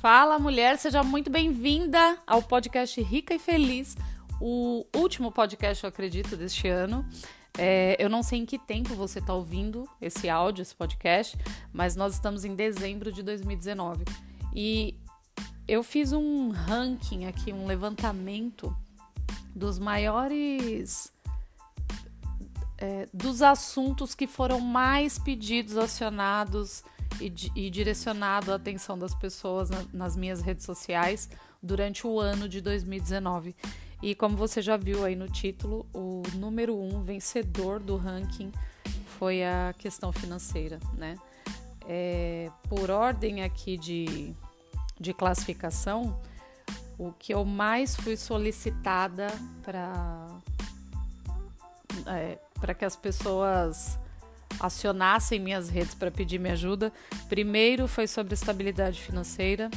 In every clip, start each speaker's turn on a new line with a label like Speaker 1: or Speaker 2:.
Speaker 1: Fala, mulher, seja muito bem-vinda ao podcast Rica e Feliz, o último podcast, eu acredito, deste ano. É, eu não sei em que tempo você está ouvindo esse áudio, esse podcast, mas nós estamos em dezembro de 2019. E eu fiz um ranking aqui, um levantamento dos maiores. É, dos assuntos que foram mais pedidos, acionados e, e direcionado a atenção das pessoas na, nas minhas redes sociais durante o ano de 2019. E como você já viu aí no título, o número um vencedor do ranking foi a questão financeira, né? É, por ordem aqui de, de classificação, o que eu mais fui solicitada para é, para que as pessoas acionassem minhas redes para pedir minha ajuda. Primeiro foi sobre estabilidade financeira,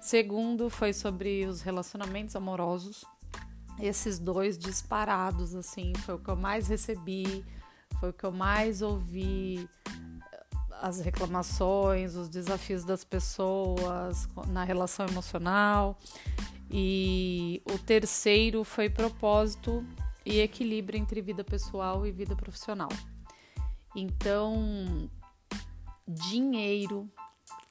Speaker 1: segundo foi sobre os relacionamentos amorosos. Esses dois disparados, assim, foi o que eu mais recebi, foi o que eu mais ouvi as reclamações, os desafios das pessoas na relação emocional. E o terceiro foi propósito e equilíbrio entre vida pessoal e vida profissional. Então, dinheiro,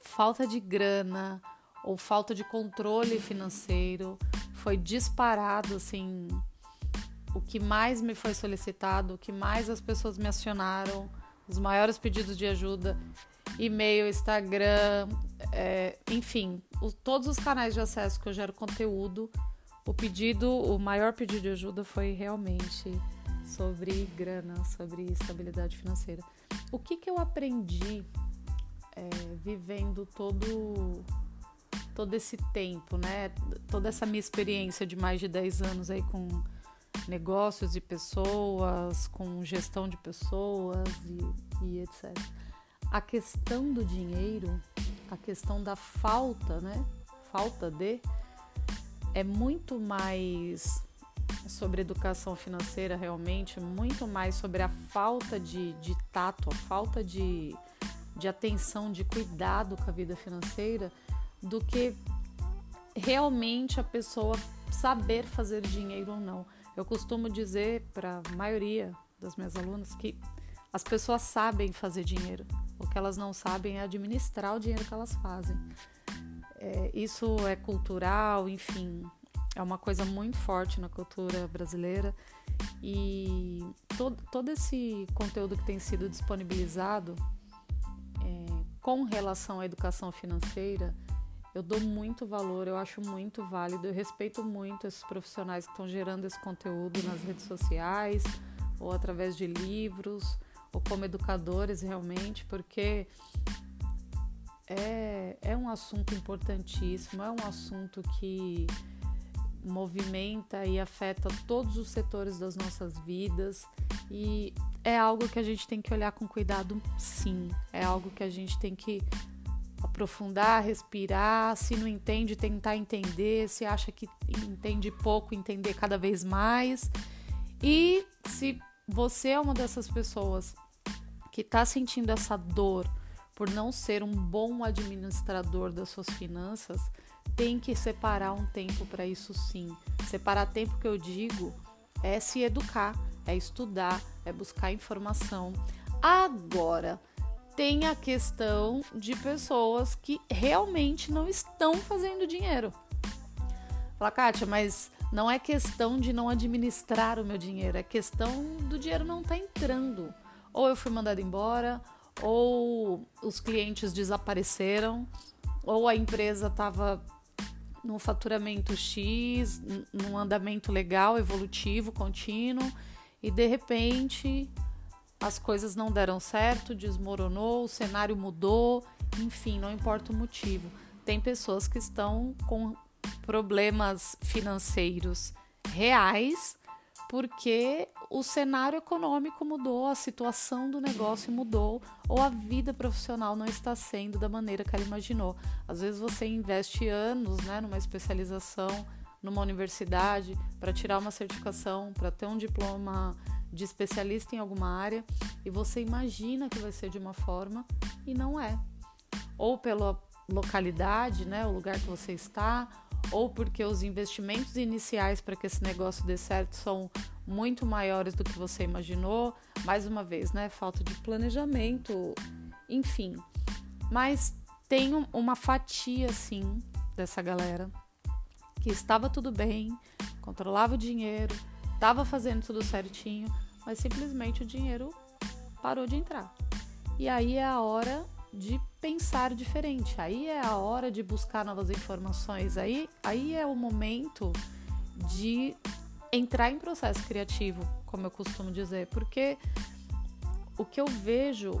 Speaker 1: falta de grana ou falta de controle financeiro foi disparado assim o que mais me foi solicitado, o que mais as pessoas me acionaram, os maiores pedidos de ajuda, e-mail, Instagram, é, enfim, o, todos os canais de acesso que eu gero conteúdo, o pedido, o maior pedido de ajuda foi realmente sobre grana, sobre estabilidade financeira. O que, que eu aprendi é, vivendo todo todo esse tempo, né? Toda essa minha experiência de mais de 10 anos aí com negócios e pessoas, com gestão de pessoas e, e etc. A questão do dinheiro, a questão da falta, né? Falta de é muito mais sobre educação financeira realmente, muito mais sobre a falta de, de tato, a falta de, de atenção, de cuidado com a vida financeira, do que realmente a pessoa saber fazer dinheiro ou não. Eu costumo dizer para a maioria das minhas alunas que as pessoas sabem fazer dinheiro, o que elas não sabem é administrar o dinheiro que elas fazem. É, isso é cultural, enfim, é uma coisa muito forte na cultura brasileira. E todo, todo esse conteúdo que tem sido disponibilizado é, com relação à educação financeira, eu dou muito valor, eu acho muito válido, eu respeito muito esses profissionais que estão gerando esse conteúdo nas redes sociais ou através de livros ou como educadores realmente, porque é, é um assunto importantíssimo, é um assunto que movimenta e afeta todos os setores das nossas vidas e é algo que a gente tem que olhar com cuidado, sim. É algo que a gente tem que aprofundar, respirar. Se não entende, tentar entender. Se acha que entende pouco, entender cada vez mais. E se você é uma dessas pessoas que está sentindo essa dor por não ser um bom administrador das suas finanças, tem que separar um tempo para isso sim. Separar tempo que eu digo é se educar, é estudar, é buscar informação. Agora, tem a questão de pessoas que realmente não estão fazendo dinheiro. Fala, Kátia, mas não é questão de não administrar o meu dinheiro, é questão do dinheiro não estar tá entrando. Ou eu fui mandado embora, ou os clientes desapareceram, ou a empresa estava num faturamento X, num andamento legal, evolutivo, contínuo, e de repente as coisas não deram certo, desmoronou, o cenário mudou, enfim, não importa o motivo. Tem pessoas que estão com problemas financeiros reais porque o cenário econômico mudou, a situação do negócio mudou ou a vida profissional não está sendo da maneira que ela imaginou. Às vezes você investe anos né, numa especialização, numa universidade, para tirar uma certificação, para ter um diploma de especialista em alguma área e você imagina que vai ser de uma forma e não é. Ou pela localidade, né, o lugar que você está, ou porque os investimentos iniciais para que esse negócio dê certo são muito maiores do que você imaginou. Mais uma vez, né, falta de planejamento, enfim. Mas tem uma fatia, sim, dessa galera que estava tudo bem, controlava o dinheiro, estava fazendo tudo certinho, mas simplesmente o dinheiro parou de entrar. E aí é a hora de pensar diferente, aí é a hora de buscar novas informações, aí, aí é o momento de entrar em processo criativo, como eu costumo dizer, porque o que eu vejo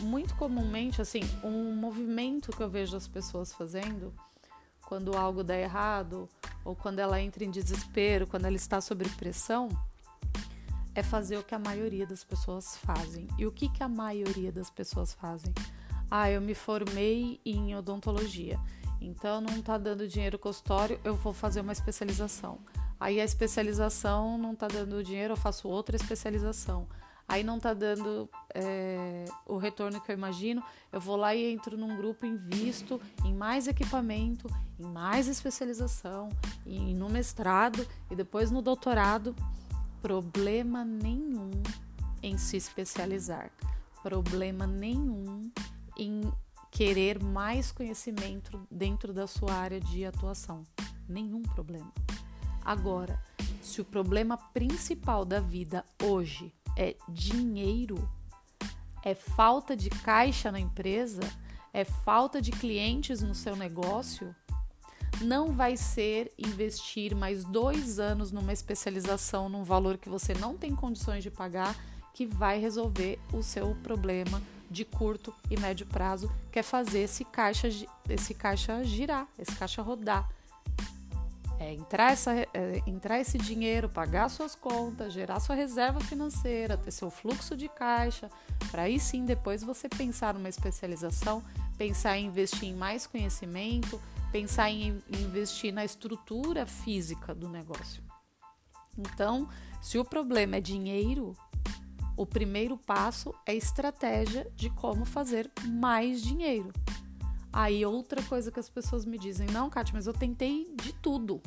Speaker 1: muito comumente, assim, um movimento que eu vejo as pessoas fazendo quando algo dá errado ou quando ela entra em desespero, quando ela está sob pressão, é fazer o que a maioria das pessoas fazem. E o que, que a maioria das pessoas fazem? Ah, eu me formei em odontologia, então não está dando dinheiro consultório, eu vou fazer uma especialização. Aí a especialização não está dando dinheiro, eu faço outra especialização aí não tá dando é, o retorno que eu imagino, eu vou lá e entro num grupo, invisto em mais equipamento, em mais especialização, e no mestrado e depois no doutorado. Problema nenhum em se especializar, problema nenhum em querer mais conhecimento dentro da sua área de atuação. Nenhum problema. Agora, se o problema principal da vida hoje é dinheiro, é falta de caixa na empresa, é falta de clientes no seu negócio, não vai ser investir mais dois anos numa especialização num valor que você não tem condições de pagar que vai resolver o seu problema de curto e médio prazo, que é fazer esse caixa, esse caixa girar, esse caixa rodar. É entrar, essa, é entrar esse dinheiro, pagar suas contas, gerar sua reserva financeira, ter seu fluxo de caixa, para aí sim depois você pensar numa especialização, pensar em investir em mais conhecimento, pensar em investir na estrutura física do negócio. Então, se o problema é dinheiro, o primeiro passo é estratégia de como fazer mais dinheiro. Aí outra coisa que as pessoas me dizem, não, Kátia, mas eu tentei de tudo.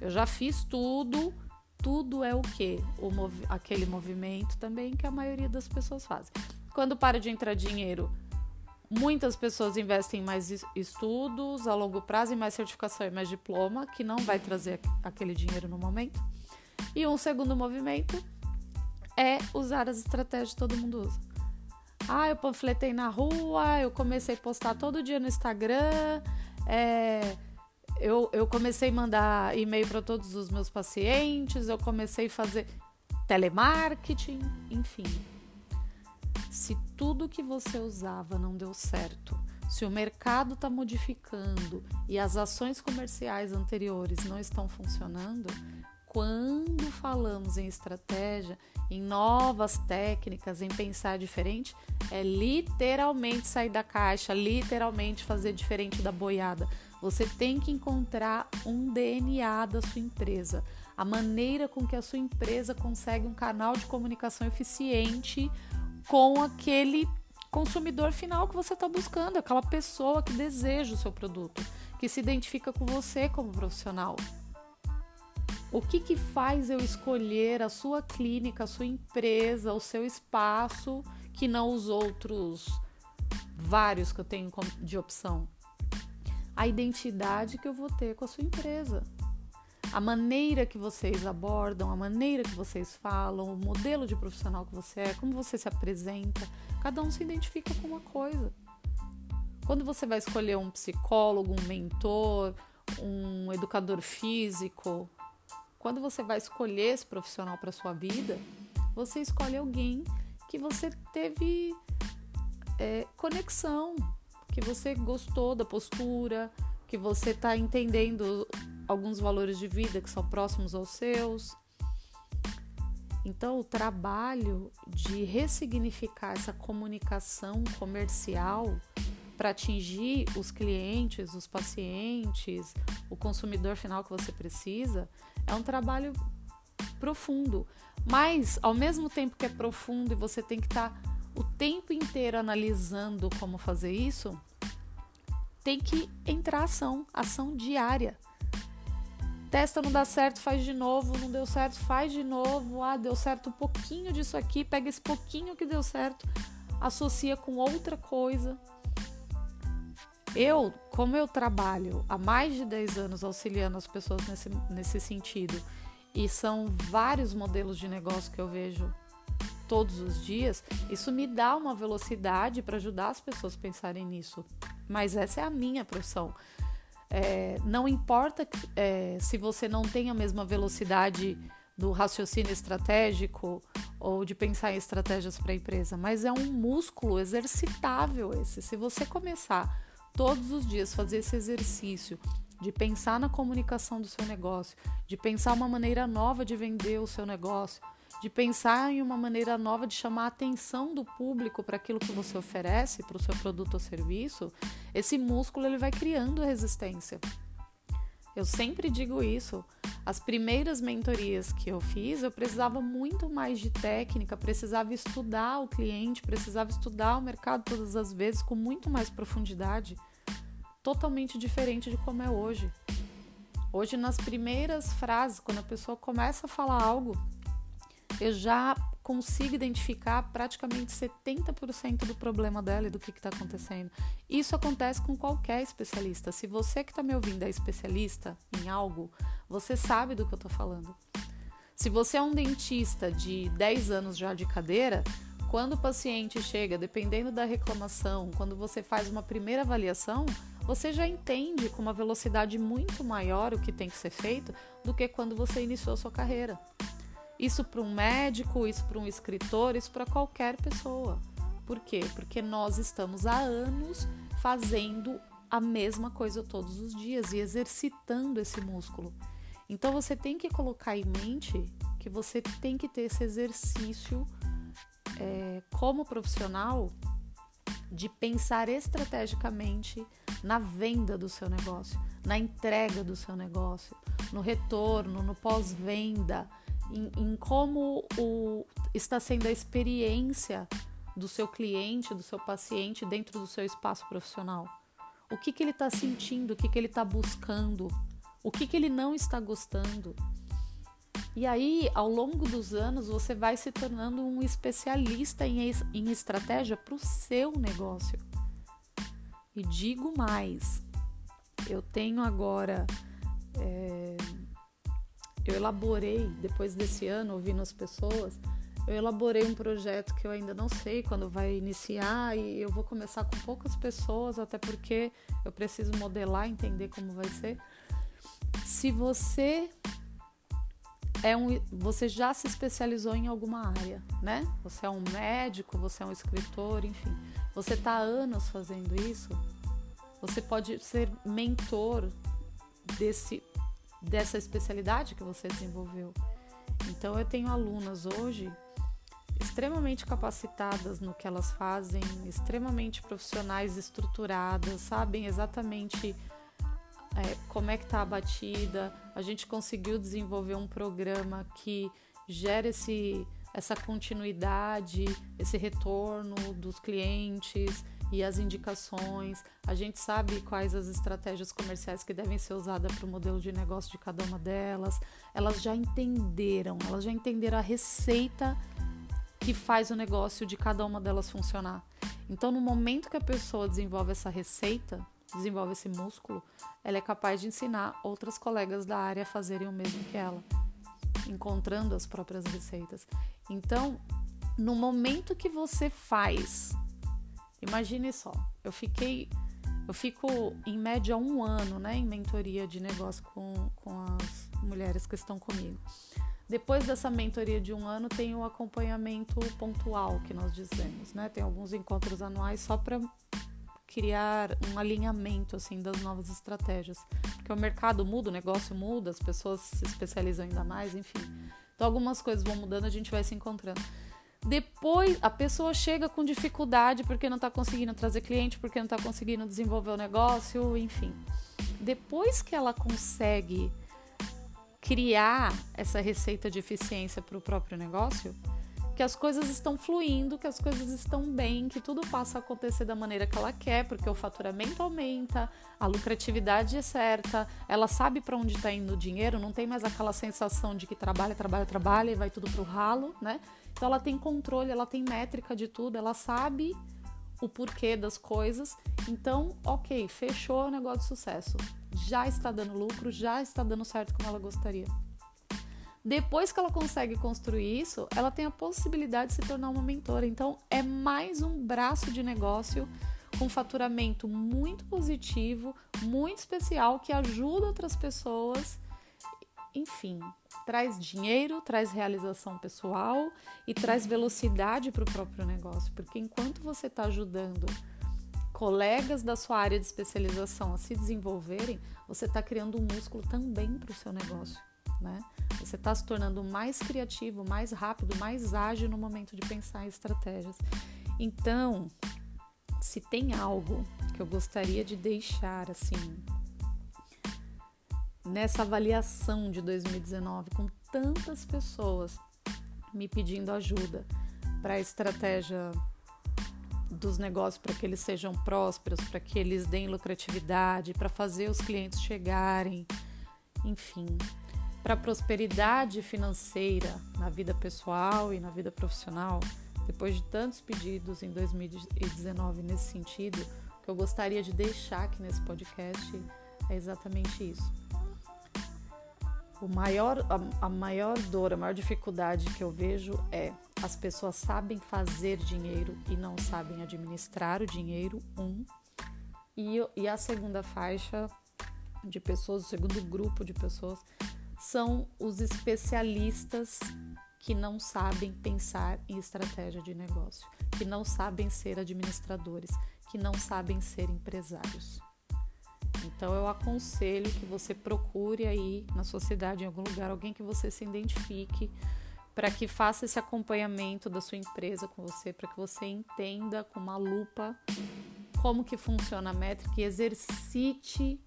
Speaker 1: Eu já fiz tudo. Tudo é o quê? O mov aquele movimento também que a maioria das pessoas fazem. Quando para de entrar dinheiro, muitas pessoas investem em mais estudos a longo prazo, em mais certificação e mais diploma, que não vai trazer aquele dinheiro no momento. E um segundo movimento é usar as estratégias que todo mundo usa. Ah, eu panfletei na rua, eu comecei a postar todo dia no Instagram, é, eu, eu comecei a mandar e-mail para todos os meus pacientes, eu comecei a fazer telemarketing, enfim. Se tudo que você usava não deu certo, se o mercado está modificando e as ações comerciais anteriores não estão funcionando, quando falamos em estratégia, em novas técnicas, em pensar diferente, é literalmente sair da caixa, literalmente fazer diferente da boiada. Você tem que encontrar um DNA da sua empresa, a maneira com que a sua empresa consegue um canal de comunicação eficiente com aquele consumidor final que você está buscando, aquela pessoa que deseja o seu produto, que se identifica com você como profissional. O que, que faz eu escolher a sua clínica, a sua empresa, o seu espaço, que não os outros vários que eu tenho de opção? A identidade que eu vou ter com a sua empresa. A maneira que vocês abordam, a maneira que vocês falam, o modelo de profissional que você é, como você se apresenta. Cada um se identifica com uma coisa. Quando você vai escolher um psicólogo, um mentor, um educador físico, quando você vai escolher esse profissional para sua vida, você escolhe alguém que você teve é, conexão, que você gostou da postura, que você está entendendo alguns valores de vida que são próximos aos seus. Então, o trabalho de ressignificar essa comunicação comercial para atingir os clientes, os pacientes, o consumidor final que você precisa, é um trabalho profundo. Mas, ao mesmo tempo que é profundo e você tem que estar tá o tempo inteiro analisando como fazer isso, tem que entrar ação, ação diária. Testa, não dá certo, faz de novo, não deu certo, faz de novo. Ah, deu certo um pouquinho disso aqui, pega esse pouquinho que deu certo, associa com outra coisa. Eu, como eu trabalho há mais de 10 anos auxiliando as pessoas nesse, nesse sentido, e são vários modelos de negócio que eu vejo todos os dias, isso me dá uma velocidade para ajudar as pessoas a pensarem nisso. Mas essa é a minha profissão. É, não importa é, se você não tem a mesma velocidade do raciocínio estratégico ou de pensar em estratégias para a empresa, mas é um músculo exercitável esse. Se você começar todos os dias fazer esse exercício de pensar na comunicação do seu negócio, de pensar uma maneira nova de vender o seu negócio, de pensar em uma maneira nova de chamar a atenção do público para aquilo que você oferece, para o seu produto ou serviço, esse músculo ele vai criando resistência. Eu sempre digo isso. As primeiras mentorias que eu fiz, eu precisava muito mais de técnica, precisava estudar o cliente, precisava estudar o mercado todas as vezes com muito mais profundidade, totalmente diferente de como é hoje. Hoje, nas primeiras frases, quando a pessoa começa a falar algo, eu já consigo identificar praticamente 70% do problema dela e do que está acontecendo. Isso acontece com qualquer especialista. Se você que está me ouvindo é especialista em algo, você sabe do que eu estou falando. Se você é um dentista de 10 anos já de cadeira, quando o paciente chega, dependendo da reclamação, quando você faz uma primeira avaliação, você já entende com uma velocidade muito maior o que tem que ser feito do que quando você iniciou sua carreira. Isso para um médico, isso para um escritor, isso para qualquer pessoa. Por quê? Porque nós estamos há anos fazendo a mesma coisa todos os dias e exercitando esse músculo. Então você tem que colocar em mente que você tem que ter esse exercício é, como profissional de pensar estrategicamente na venda do seu negócio, na entrega do seu negócio, no retorno, no pós-venda, em, em como o, está sendo a experiência do seu cliente, do seu paciente dentro do seu espaço profissional. O que, que ele está sentindo, o que, que ele está buscando, o que, que ele não está gostando. E aí, ao longo dos anos, você vai se tornando um especialista em, em estratégia para o seu negócio. E digo mais, eu tenho agora é, eu elaborei, depois desse ano, ouvindo as pessoas, eu elaborei um projeto que eu ainda não sei quando vai iniciar e eu vou começar com poucas pessoas, até porque eu preciso modelar, entender como vai ser. Se você é um, você já se especializou em alguma área, né? Você é um médico, você é um escritor, enfim. Você está há anos fazendo isso. Você pode ser mentor desse dessa especialidade que você desenvolveu. Então eu tenho alunas hoje extremamente capacitadas no que elas fazem, extremamente profissionais, estruturadas, sabem exatamente é, como é que está a batida. A gente conseguiu desenvolver um programa que gera esse, essa continuidade, esse retorno dos clientes e as indicações. A gente sabe quais as estratégias comerciais que devem ser usadas para o modelo de negócio de cada uma delas. Elas já entenderam, elas já entenderam a receita que faz o negócio de cada uma delas funcionar. Então, no momento que a pessoa desenvolve essa receita, desenvolve esse músculo, ela é capaz de ensinar outras colegas da área a fazerem o mesmo que ela, encontrando as próprias receitas. Então, no momento que você faz Imagine só, eu fiquei, eu fico em média um ano, né, em mentoria de negócio com, com as mulheres que estão comigo. Depois dessa mentoria de um ano, tem o acompanhamento pontual que nós dizemos, né? Tem alguns encontros anuais só para criar um alinhamento assim das novas estratégias, porque o mercado muda, o negócio muda, as pessoas se especializam ainda mais, enfim. Então algumas coisas vão mudando, a gente vai se encontrando. Depois a pessoa chega com dificuldade porque não está conseguindo trazer cliente, porque não está conseguindo desenvolver o negócio, enfim. Depois que ela consegue criar essa receita de eficiência para o próprio negócio, que as coisas estão fluindo, que as coisas estão bem, que tudo passa a acontecer da maneira que ela quer, porque o faturamento aumenta, a lucratividade é certa, ela sabe para onde está indo o dinheiro, não tem mais aquela sensação de que trabalha, trabalha, trabalha e vai tudo pro ralo, né? Então ela tem controle, ela tem métrica de tudo, ela sabe o porquê das coisas. Então, ok, fechou o negócio de sucesso. Já está dando lucro, já está dando certo como ela gostaria. Depois que ela consegue construir isso, ela tem a possibilidade de se tornar uma mentora. Então, é mais um braço de negócio com faturamento muito positivo, muito especial, que ajuda outras pessoas. Enfim, traz dinheiro, traz realização pessoal e traz velocidade para o próprio negócio. Porque enquanto você está ajudando colegas da sua área de especialização a se desenvolverem, você está criando um músculo também para o seu negócio né? Você está se tornando mais criativo, mais rápido, mais ágil no momento de pensar estratégias. Então, se tem algo que eu gostaria de deixar assim nessa avaliação de 2019 com tantas pessoas me pedindo ajuda para a estratégia dos negócios para que eles sejam prósperos, para que eles deem lucratividade, para fazer os clientes chegarem, enfim, para prosperidade financeira na vida pessoal e na vida profissional, depois de tantos pedidos em 2019 nesse sentido, o que eu gostaria de deixar aqui nesse podcast é exatamente isso. O maior, a, a maior dor, a maior dificuldade que eu vejo é as pessoas sabem fazer dinheiro e não sabem administrar o dinheiro, um. E, e a segunda faixa de pessoas, o segundo grupo de pessoas são os especialistas que não sabem pensar em estratégia de negócio, que não sabem ser administradores, que não sabem ser empresários. Então eu aconselho que você procure aí na sua cidade, em algum lugar, alguém que você se identifique para que faça esse acompanhamento da sua empresa com você, para que você entenda com uma lupa como que funciona a métrica e exercite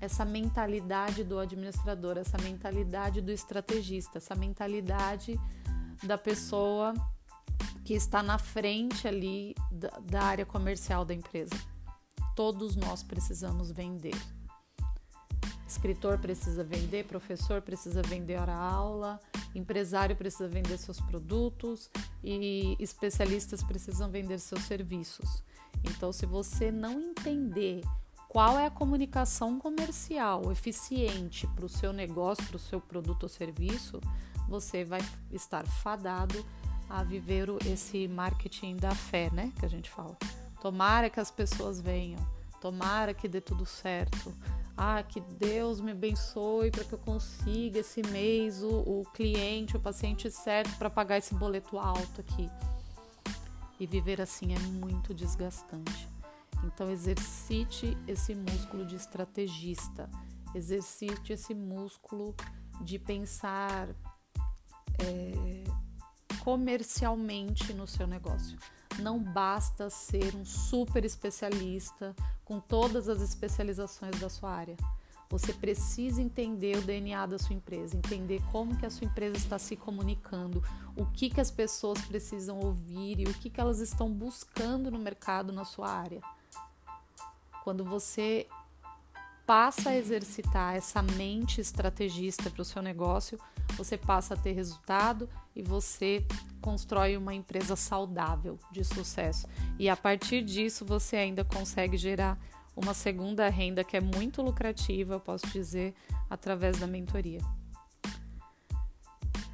Speaker 1: essa mentalidade do administrador, essa mentalidade do estrategista, essa mentalidade da pessoa que está na frente ali da, da área comercial da empresa. Todos nós precisamos vender. Escritor precisa vender, professor precisa vender hora aula, empresário precisa vender seus produtos e especialistas precisam vender seus serviços. Então, se você não entender qual é a comunicação comercial eficiente para o seu negócio, para o seu produto ou serviço, você vai estar fadado a viver esse marketing da fé, né? Que a gente fala. Tomara que as pessoas venham, tomara que dê tudo certo. Ah, que Deus me abençoe para que eu consiga esse mês o, o cliente, o paciente certo para pagar esse boleto alto aqui. E viver assim é muito desgastante. Então, exercite esse músculo de estrategista, exercite esse músculo de pensar é, comercialmente no seu negócio. Não basta ser um super especialista com todas as especializações da sua área. Você precisa entender o DNA da sua empresa, entender como que a sua empresa está se comunicando, o que, que as pessoas precisam ouvir e o que, que elas estão buscando no mercado na sua área. Quando você passa a exercitar essa mente estrategista para o seu negócio, você passa a ter resultado e você constrói uma empresa saudável de sucesso. E a partir disso, você ainda consegue gerar uma segunda renda que é muito lucrativa, eu posso dizer, através da mentoria.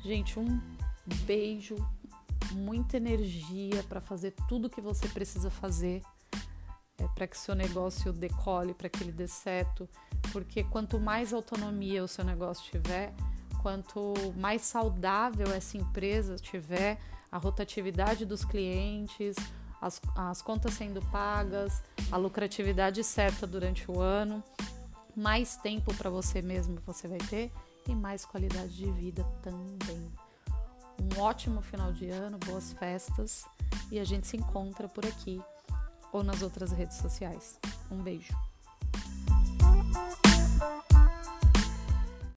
Speaker 1: Gente, um beijo, muita energia para fazer tudo que você precisa fazer é, para que seu negócio decole, para que ele dê certo, porque quanto mais autonomia o seu negócio tiver, quanto mais saudável essa empresa tiver, a rotatividade dos clientes, as, as contas sendo pagas, a lucratividade certa durante o ano, mais tempo para você mesmo você vai ter e mais qualidade de vida também. Um ótimo final de ano, boas festas e a gente se encontra por aqui ou nas outras redes sociais. Um beijo.